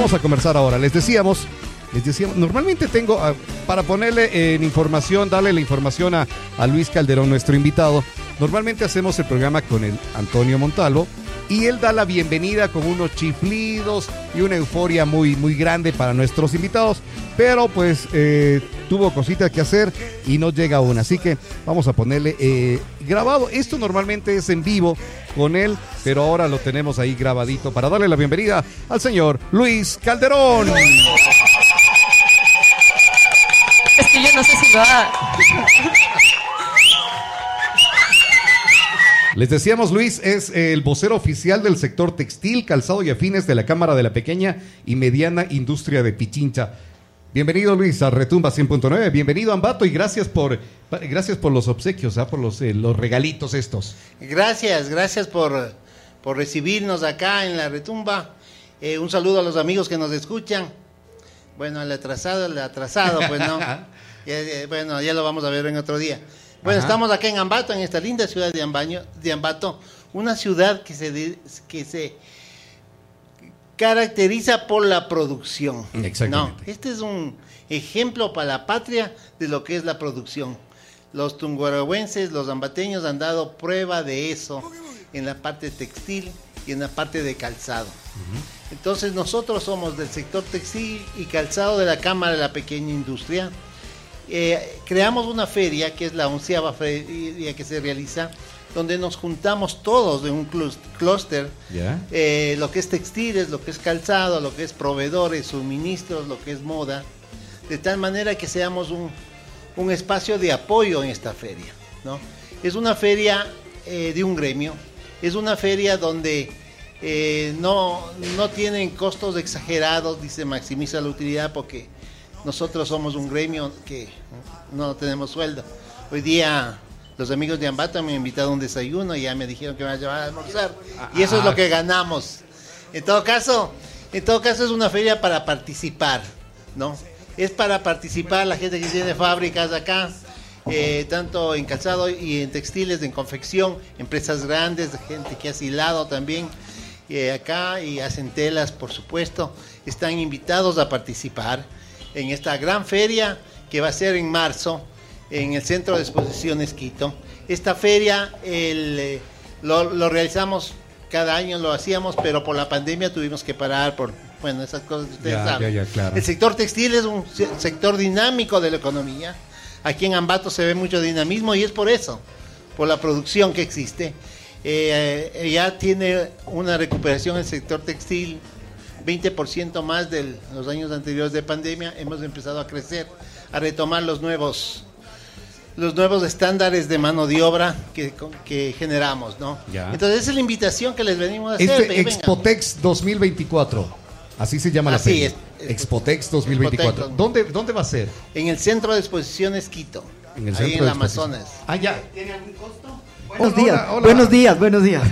vamos a conversar ahora. Les decíamos, les decíamos, normalmente tengo, ah, para ponerle en información, darle la información a, a Luis Calderón, nuestro invitado, normalmente hacemos el programa con el Antonio Montalvo y él da la bienvenida con unos chiflidos y una euforia muy, muy grande para nuestros invitados, pero pues eh, tuvo cositas que hacer y no llega aún, así que vamos a ponerle eh, grabado. Esto normalmente es en vivo con él, pero ahora lo tenemos ahí grabadito para darle la bienvenida al señor Luis Calderón. Es que yo no sé si va. Les decíamos, Luis es el vocero oficial del sector textil, calzado y afines de la Cámara de la Pequeña y Mediana Industria de Pichincha. Bienvenido, Luis, a Retumba 100.9. Bienvenido, Ambato, y gracias por, gracias por los obsequios, ¿ah? por los, eh, los regalitos estos. Gracias, gracias por, por recibirnos acá en la Retumba. Eh, un saludo a los amigos que nos escuchan. Bueno, el atrasado, el atrasado, pues no. Ya, bueno, ya lo vamos a ver en otro día. Bueno, Ajá. estamos acá en Ambato, en esta linda ciudad de, Ambaño, de Ambato, una ciudad que se, que se caracteriza por la producción. Exactamente. No, este es un ejemplo para la patria de lo que es la producción. Los tunguarahuenses, los ambateños han dado prueba de eso en la parte textil y en la parte de calzado. Entonces nosotros somos del sector textil y calzado de la Cámara de la Pequeña Industria. Eh, creamos una feria, que es la onceava feria que se realiza, donde nos juntamos todos de un clúster, eh, lo que es textiles, lo que es calzado, lo que es proveedores, suministros, lo que es moda, de tal manera que seamos un, un espacio de apoyo en esta feria. ¿no? Es una feria eh, de un gremio, es una feria donde eh, no, no tienen costos exagerados, dice maximiza la utilidad porque nosotros somos un gremio que no tenemos sueldo. Hoy día los amigos de Ambato me han invitado a un desayuno y ya me dijeron que me van a llevar a almorzar. Y eso es lo que ganamos. En todo caso, en todo caso es una feria para participar, ¿no? Es para participar la gente que tiene fábricas acá, eh, tanto en calzado y en textiles, en confección, empresas grandes, gente que hace hilado también eh, acá y hacen telas, por supuesto, están invitados a participar en esta gran feria que va a ser en marzo en el Centro de Exposiciones Quito. Esta feria el, eh, lo, lo realizamos cada año, lo hacíamos, pero por la pandemia tuvimos que parar por, bueno, esas cosas que ustedes Ya, saben. ya, ya, claro. El sector textil es un se- sector dinámico de la economía. Aquí en Ambato se ve mucho dinamismo y es por eso, por la producción que existe. Eh, eh, ya tiene una recuperación el sector textil, 20% más de los años anteriores de pandemia. Hemos empezado a crecer, a retomar los nuevos los nuevos estándares de mano de obra que, que generamos, ¿no? Ya. Entonces esa es la invitación que les venimos a hacer. Este. Expotex 2024. Así se llama la feria. es. Expotex 2024. Expotex. ¿Dónde, ¿Dónde va a ser? En el Centro de Exposiciones Quito, En el ahí centro en el de Amazonas. Ah, ya. ¿Tiene algún costo? Buenos días, hola, hola. buenos días, buenos días.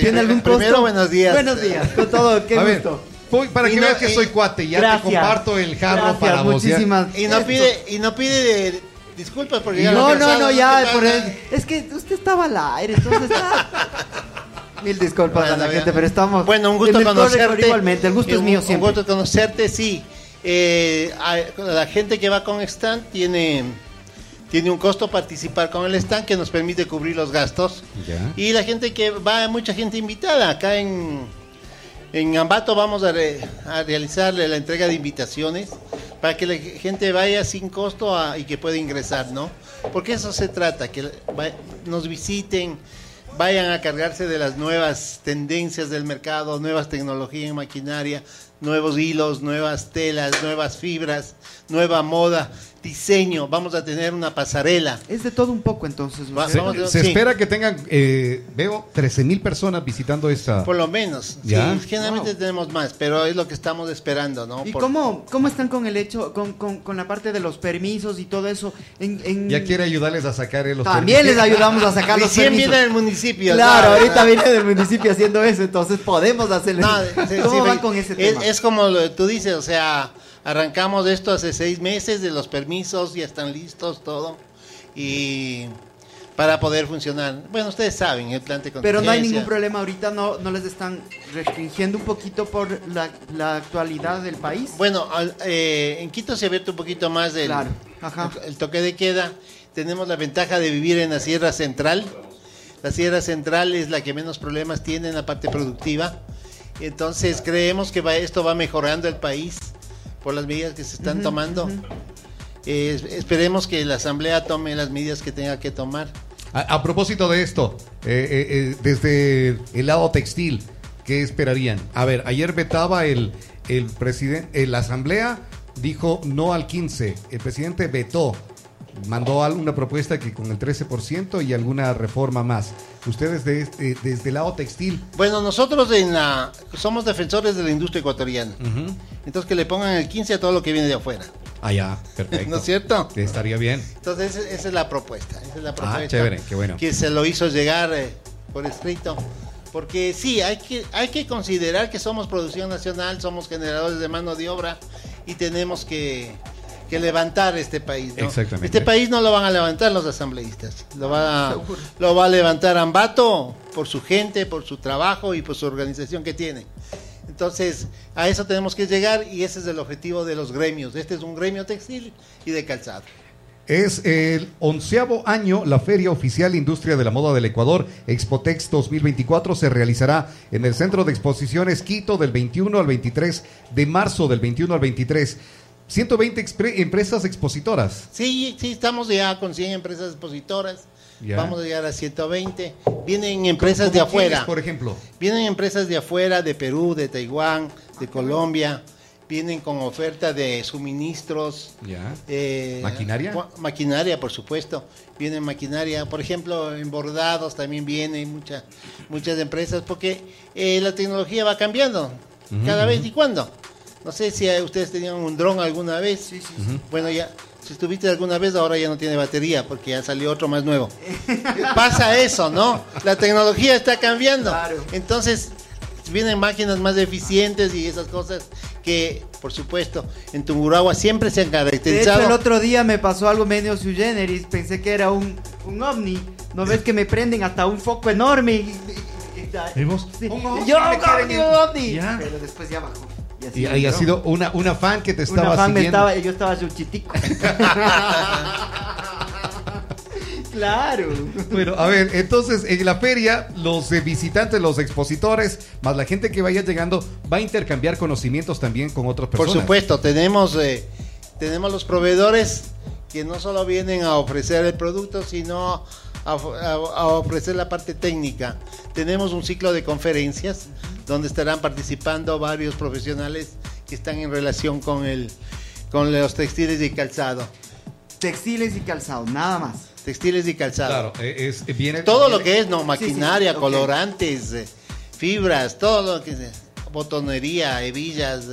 ¿Tiene algún costo? Primero, buenos días. Buenos días, con todo, qué a ver, gusto. Voy para Y que no, veas que y- soy cuate. Ya Gracias. te comparto el jarro Gracias, para vos. ya. muchísimas Y no pide, y no pide de- disculpas porque ya No, lo no, no, ¿qué ya, por el- es que usted estaba al aire, entonces. Mil disculpas Bueno, a la gente, pero estamos Bueno, un gusto conocerte. igualmente, el gusto Eh, es mío un- siempre. Un gusto conocerte, sí. Eh, a- la gente que va con stand tiene, tiene un costo participar con el stand que nos permite cubrir los gastos. Ya. Y la gente que va, hay mucha gente invitada. Acá en, en Ambato vamos a, re- a realizarle la entrega de invitaciones para que la gente vaya sin costo y que pueda ingresar, ¿no? Porque eso se trata, que nos visiten, vayan a cargarse de las nuevas tendencias del mercado, nuevas tecnologías en maquinaria, nuevos hilos, nuevas telas, nuevas fibras, nueva moda, diseño. Vamos a tener una pasarela. Es de todo un poco entonces. Va- Se sí. espera que tengan, eh, veo, 13 mil personas visitando esta. Por lo menos. ¿Ya? Sí, generalmente Wow. tenemos más, pero es lo que estamos esperando, ¿no? ¿Y Por- cómo, cómo están con el hecho, con, con, con la parte de los permisos y todo eso? En, en- Ya quiere ayudarles a sacar eh, los También les ayudamos a sacar los Recién permisos. viene del municipio. Claro, ¿sabes? ahorita viene del municipio haciendo eso, entonces podemos hacerle. No, ¿Cómo sí, van con ese es, tema? es como lo- tú dices, o sea, arrancamos esto hace seis meses de los permisos, ya están listos, todo. Y para poder funcionar. Bueno, ustedes saben, el plan de Pero no hay ningún problema ahorita, no, no les están restringiendo un poquito por la, la actualidad del país. Bueno, al- eh, en Quito se ha abierto un poquito más el, Claro, ajá. el, el toque de queda. Tenemos la ventaja de vivir en la Sierra Central. La Sierra Central es la que menos problemas tiene en la parte productiva. Entonces creemos que va- esto va mejorando el país por las medidas que se están tomando. Eh, es- esperemos que la Asamblea tome las medidas que tenga que tomar. A, a propósito de esto, eh, eh, eh, desde el lado textil, ¿qué esperarían? A ver, ayer vetaba el, el presidente, la asamblea dijo no al 15, el presidente vetó, mandó alguna propuesta que con el 13% y alguna reforma más. Ustedes de este- desde el lado textil, Bueno, nosotros en la, somos defensores de la industria ecuatoriana. Entonces que le pongan el 15 a todo lo que viene de afuera. allá, perfecto. ¿No es cierto? Estaría bien. Entonces esa, esa es la propuesta. Esa es la propuesta Ah, chévere, qué bueno. Que se lo hizo llegar eh, por escrito. Porque sí, hay que, hay que considerar que somos producción nacional, somos generadores de mano de obra y tenemos que, que levantar este país. ¿no? Exactamente. Este país no lo van a levantar los asambleístas. Lo va, lo va a levantar Ambato por su gente, por su trabajo y por su organización que tiene. Entonces, a eso tenemos que llegar y ese es el objetivo de los gremios. Este es un gremio textil y de calzado. Es el onceavo año la Feria Oficial Industria de la Moda del Ecuador, Expotex 2024, se realizará en el Centro de Exposiciones Quito del 21 al 23 de marzo, del 21 al 23. 120 expre- empresas expositoras. Sí, sí, estamos ya con 100 empresas expositoras. Ya. Vamos a llegar a 120. Vienen empresas ¿Cómo de afuera. por ejemplo. Vienen empresas de afuera, de Perú, de Taiwán, de Colombia. Vienen con oferta de suministros. Ya. eh, ¿Maquinaria? Maquinaria, por supuesto. Viene maquinaria, por ejemplo, en bordados también vienen mucha, muchas empresas, porque eh, la tecnología va cambiando cada vez y cuando. No sé si eh, ustedes tenían un dron alguna vez. Sí, sí, sí. Bueno, ya, si estuviste alguna vez, ahora ya no tiene batería, porque ya salió otro más nuevo. Pasa eso, ¿no? La tecnología está cambiando. Claro. Entonces, vienen máquinas más eficientes y esas cosas que, por supuesto, en Tungurahua siempre se han De hecho, caracterizado. el otro día me pasó algo medio sui generis. Pensé que era un, un ovni. ¿No ves que me prenden hasta un foco enorme? Y, y- y- ¿Y vos? Sí. Un ovni, Yo, un ovni, un ovni. Pero después ya bajó. Así Y ahí ha sido una, una fan que te estaba Una fan me estaba, yo estaba su chitico. claro. Bueno, a ver, entonces en la feria los eh, visitantes, los expositores, más la gente que vaya llegando, va a intercambiar conocimientos también con otras Por personas. supuesto, tenemos, eh, tenemos los proveedores que no solo vienen a ofrecer el producto, sino a, a- a ofrecer la parte técnica. Tenemos un ciclo de conferencias donde estarán participando varios profesionales que están en relación con, el, con los textiles y calzado. Textiles y calzado, nada más. Textiles y calzado. Claro, eh, es, viene Todo lo que es, no, maquinaria, colorantes, eh, fibras, todo lo que es, eh, botonería, hebillas,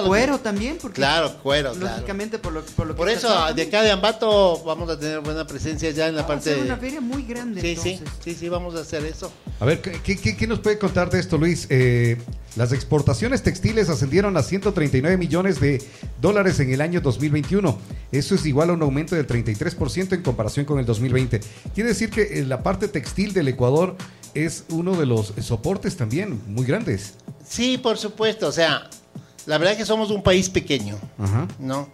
todo lo que- Cuero también, porque Claro, cuero, claro. lógicamente por lo, por lo que Por eso, de acá de Ambato vamos a tener buena presencia ya en la Va a parte ser de... una feria muy grande Sí, sí, entonces. sí, sí, vamos a hacer eso. A ver, ¿qué, qué- qué nos puede contar de esto, Luis? Eh, las exportaciones textiles ascendieron a 139 millones de dólares en el año 2021. Eso es igual a un aumento del 33% en comparación con el 2020. Quiere decir que eh, la parte textil del Ecuador es uno de los soportes también muy grandes. Sí, por supuesto, o sea, la verdad es que somos un país pequeño, Ajá. ¿no?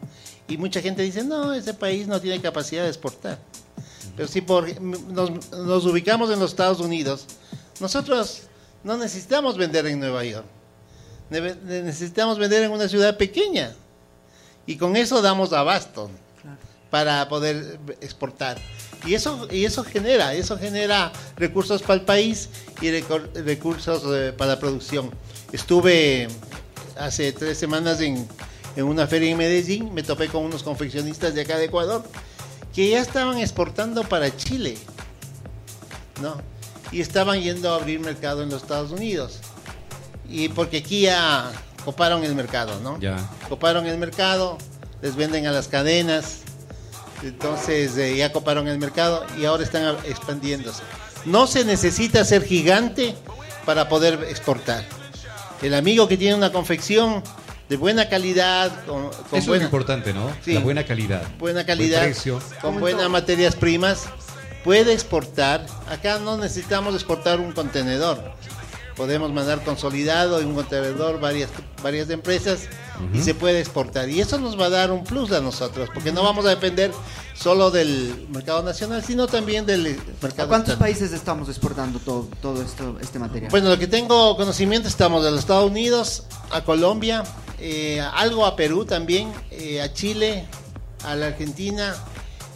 Y mucha gente dice, no, ese país no tiene capacidad de exportar. Pero si por, nos, nos ubicamos en los Estados Unidos, nosotros no necesitamos vender en Nueva York. Necesitamos vender en una ciudad pequeña. Y con eso damos abasto Claro. para poder exportar. Y eso, y eso genera, eso genera recursos para el país y recursos eh, para la producción. Estuve hace tres semanas en, en una feria en Medellín, me topé con unos confeccionistas de acá de Ecuador que ya estaban exportando para Chile, ¿no? Y estaban yendo a abrir mercado en los Estados Unidos. Y porque aquí ya coparon el mercado, ¿no? Ya. Coparon el mercado, les venden a las cadenas, entonces eh, ya coparon el mercado y ahora están expandiéndose. No se necesita ser gigante para poder exportar. El amigo que tiene una confección de buena calidad, con, con Eso buena, importante, ¿no? Sí. La buena calidad. buena Buen calidad, precio. con buenas materias primas, puede exportar. Acá no necesitamos exportar un contenedor. Podemos mandar consolidado en un contenedor varias, varias empresas y se puede exportar. Y eso nos va a dar un plus a nosotros, porque no vamos a depender solo del mercado nacional, sino también del ¿A mercado cuántos externo. países estamos exportando todo, todo esto, este material? Bueno, lo que tengo conocimiento estamos de los Estados Unidos, a Colombia, eh, algo a Perú también, eh, a Chile, a la Argentina,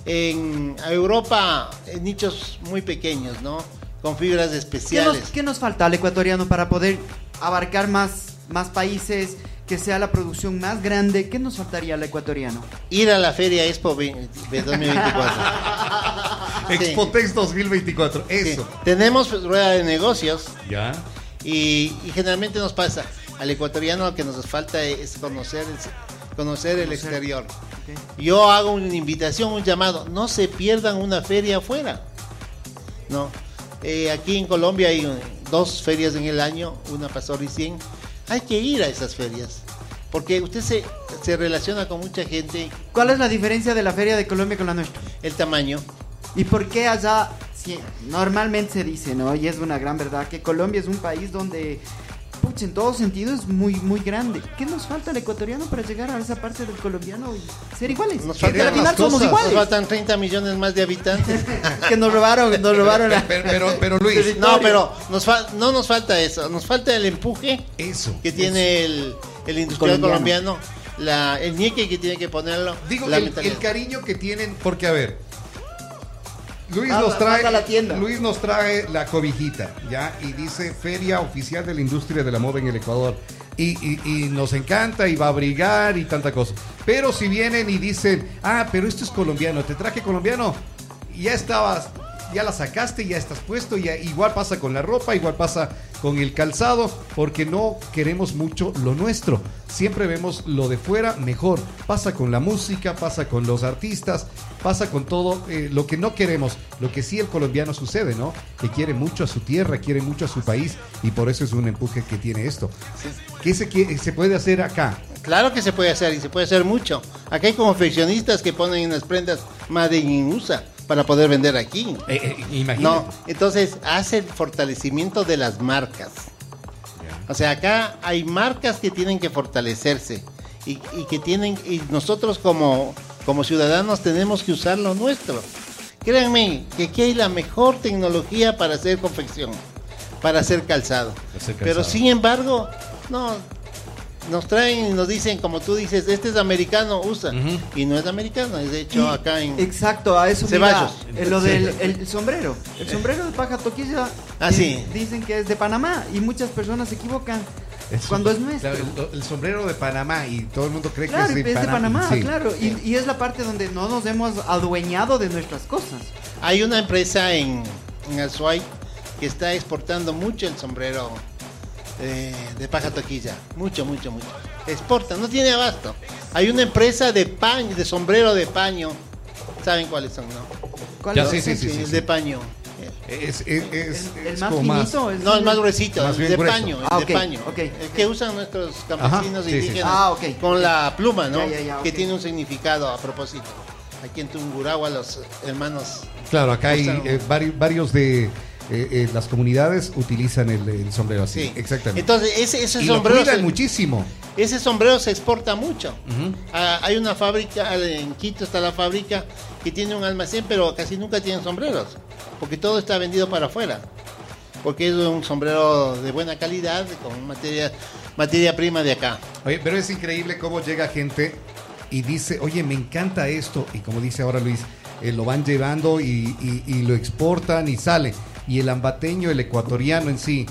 en a Europa en nichos muy pequeños, ¿no? Con fibras ¿Qué nos, especiales. qué nos falta al ecuatoriano para poder abarcar más, más países, que sea la producción más grande? ¿Qué nos faltaría al ecuatoriano? Ir a la Feria Expo 20 2024. Sí. Expotex 2024, Sí. eso. Tenemos rueda de negocios Ya. y, y generalmente nos pasa al ecuatoriano lo que nos falta es conocer el, conocer el exterior. Yo hago una invitación, un llamado. No se pierdan una feria afuera. No. Eh, aquí en Colombia hay dos ferias en el año. Una pasó recién. Hay que ir a esas ferias. Porque usted se, se relaciona con mucha gente. ¿Cuál es la diferencia de la Feria de Colombia con la nuestra? El tamaño. ¿Y por qué allá, normalmente se dice, ¿no? Y es una gran verdad, que Colombia es un país donde, en todo sentido es muy, muy grande. ¿Qué nos falta al ecuatoriano para llegar a esa parte del colombiano y ser iguales? Nos Porque faltan al final las somos cosas. Nos iguales. faltan 30 millones más de habitantes. que nos robaron, nos robaron la... Pero, pero, pero, Luis, No, pero nos fal- no nos falta eso. Nos falta el empuje eso. que tiene el, el industrial Colombiano. colombiano. La, el ñeque que tiene que ponerlo. Digo, la el, el cariño que tienen, porque a ver, Luis nos trae a la tienda. Luis nos trae la cobijita, ¿ya? Y dice Feria Oficial de la Industria de la Moda en el Ecuador. Y, y- y nos encanta y va a abrigar y tanta cosa. Pero si vienen y dicen, ah, pero esto es colombiano, te traje colombiano, ya estabas, ya la sacaste, ya estás puesto, ya igual pasa con la ropa, igual pasa con el calzado, porque no queremos mucho lo nuestro. Siempre vemos lo de fuera mejor. Pasa con la música, pasa con los artistas, pasa con todo eh, lo que no queremos, lo que sí el colombiano sucede, ¿no? Que quiere mucho a su tierra, quiere mucho a su país y por eso es un empuje que tiene esto. ¿Qué se, quiere- se puede hacer acá? Claro que se puede hacer y se puede hacer mucho. Aquí hay confeccionistas que ponen en las prendas Made in USA para poder vender aquí. Eh, imagínate. No, entonces hace el fortalecimiento de las marcas. O sea, acá hay marcas que tienen que fortalecerse y, y que tienen y nosotros como como ciudadanos tenemos que usar lo nuestro. Créanme que aquí hay la mejor tecnología para hacer confección, para hacer calzado. Hacer calzado. Pero sin embargo, no nos traen y nos dicen, como tú dices, este es americano, usa. Y no es americano, es de hecho Y- acá en... Exacto, a eso Ceballos. mira, eh, lo del el sombrero. El sombrero de paja toquilla Ah, sí. dicen que es de Panamá y muchas personas se equivocan Eso. cuando es nuestro. Claro, el, el sombrero de Panamá y todo el mundo cree Claro, que es de es de Panamá, Sí. claro. Y, y es la parte donde no nos hemos adueñado de nuestras cosas. Hay una empresa en, en Azuay que está exportando mucho el sombrero eh, de paja toquilla. Mucho, mucho, mucho. Exporta, no tiene abasto. Hay una empresa de paño, de sombrero de paño. ¿Saben cuáles son, no? ¿Cuál Ya, es? sí, sí, sí, el sí. de paño. Es, es, es- El, el es más como más- finito es No, es más gruesito, Más el de grueso. paño, el Ah, de ok, paño. ok, el que usan nuestros campesinos sí, sí. indígenas Ah, con la pluma, ¿no? Ya, ya, ya, Que tiene un significado a propósito. Aquí en Tungurahua los hermanos Claro, acá hay eh, vari- varios de eh, eh, las comunidades utilizan el, el sombrero así. Sí, Exactamente. Entonces, ese, ese y lo sombrero. se- muchísimo. Ese sombrero se exporta mucho. Ah, hay una fábrica, en Quito está la fábrica que tiene un almacén, pero casi nunca tienen sombreros, porque todo está vendido para afuera. Porque es un sombrero de buena calidad, con materia, materia prima de acá. Oye, pero es increíble cómo llega gente y dice, oye, me encanta esto. Y como dice ahora Luis, eh, lo van llevando y, y- y lo exportan y sale. Y el ambateño, el ecuatoriano en sí,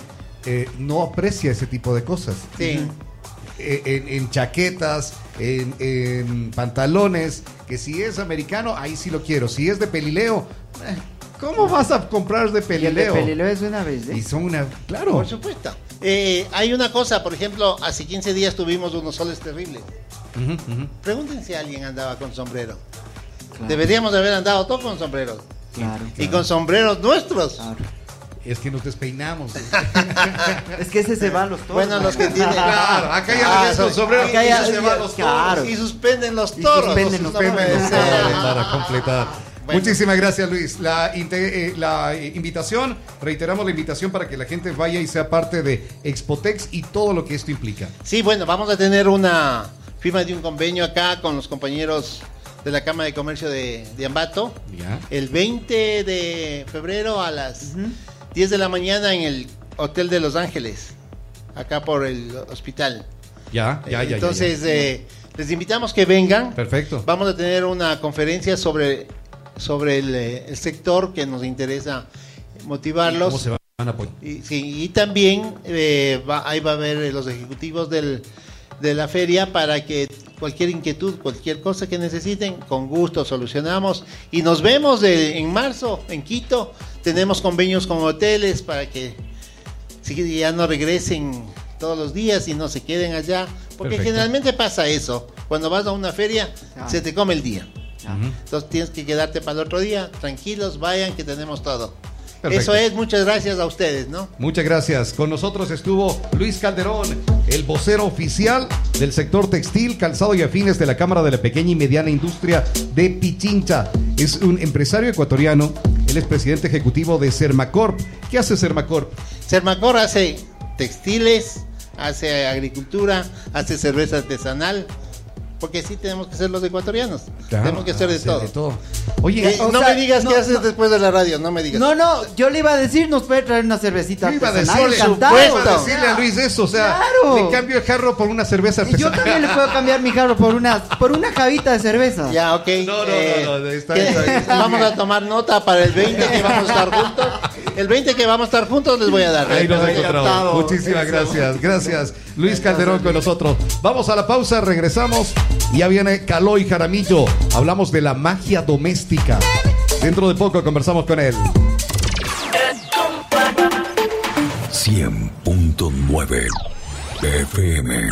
eh, no aprecia ese tipo de cosas. Sí. Eh, en, en chaquetas, en, en pantalones, que si es americano, ahí sí lo quiero. Si es de pelileo, eh, ¿cómo vas a comprar de Y el de pelileo? Pelileo es una vez, ¿eh? Y son una, claro. Por supuesto. Eh, hay una cosa, por ejemplo, hace 15 días tuvimos unos soles terribles. Ujú, ujú. Pregúntense si alguien andaba con sombrero. Claro, Deberíamos haber andado todos con sombreros. Claro, Y con sombreros nuestros. claro. Es que nos despeinamos. Es que ese se va a los toros. Bueno, los que tienen. Claro, acá ya Ah, ves con son- sombrero acá y ya- se van los claro. toros. Y suspenden los Y toros. suspenden los toros. Para completar. Bueno. Muchísimas gracias, Luis. La, eh, la eh, invitación, reiteramos la invitación para que la gente vaya y sea parte de Expotex y todo lo que esto implica. Sí, bueno, vamos a tener una firma de un convenio acá con los compañeros de la Cámara de Comercio de, de Ambato. Ya. El 20 de febrero a las 10 de la mañana en el Hotel de Los Ángeles, acá por el hospital. Ya, ya, ya, ya, ya. Entonces, eh, les invitamos que vengan. Perfecto. Vamos a tener una conferencia sobre, sobre el, eh, el sector que nos interesa motivarlos. ¿Cómo se van a apoyar? Y, sí, y también eh, va- ahí va a haber los ejecutivos del, de la feria para que cualquier inquietud, cualquier cosa que necesiten, con gusto solucionamos. Y nos vemos de- en marzo en Quito. Tenemos convenios con hoteles para que si ya no regresen todos los días y no se queden allá. Porque Perfecto. generalmente pasa eso. Cuando vas a una feria, Ah. se te come el día. Entonces tienes que quedarte para el otro día. Tranquilos, vayan que tenemos todo. Perfecto. Eso es, muchas gracias a ustedes, ¿no? Muchas gracias. Con nosotros estuvo Luis Calderón, el vocero oficial del sector textil, calzado y afines de la Cámara de la Pequeña y Mediana Industria de Pichincha. Es un empresario ecuatoriano. Él es presidente ejecutivo de Sermacorp. ¿Qué hace Sermacorp? Sermacor hace textiles, hace agricultura, hace cerveza artesanal, porque sí tenemos que ser los ecuatorianos. tenemos que hacer de todo. Oye, Eh, no sea, me digas no, qué haces no. después de la radio, no me digas. No, no, yo le iba a decir, nos puede traer una cervecita yo iba a artesanal, decirle, iba a supuesto. decirle a Luis eso, o sea, Claro. le cambio el jarro por una cerveza Y yo artesanal. también le puedo cambiar mi jarro por una, por una javita de cerveza. Ya, ok. No, no, eh, no, no, está que- bien, está bien, está vamos bien. a tomar nota para el 20 que vamos a estar juntos. El 20 que vamos a estar juntos les voy a dar. Ahí nos Eh, encontramos. Muchísimas Eso. gracias. Gracias. Luis Calderón con nosotros. Vamos a la pausa, regresamos. Y ya viene Caló y Jaramillo. Hablamos de la magia Dentro de poco conversamos con él. 100.9 FM.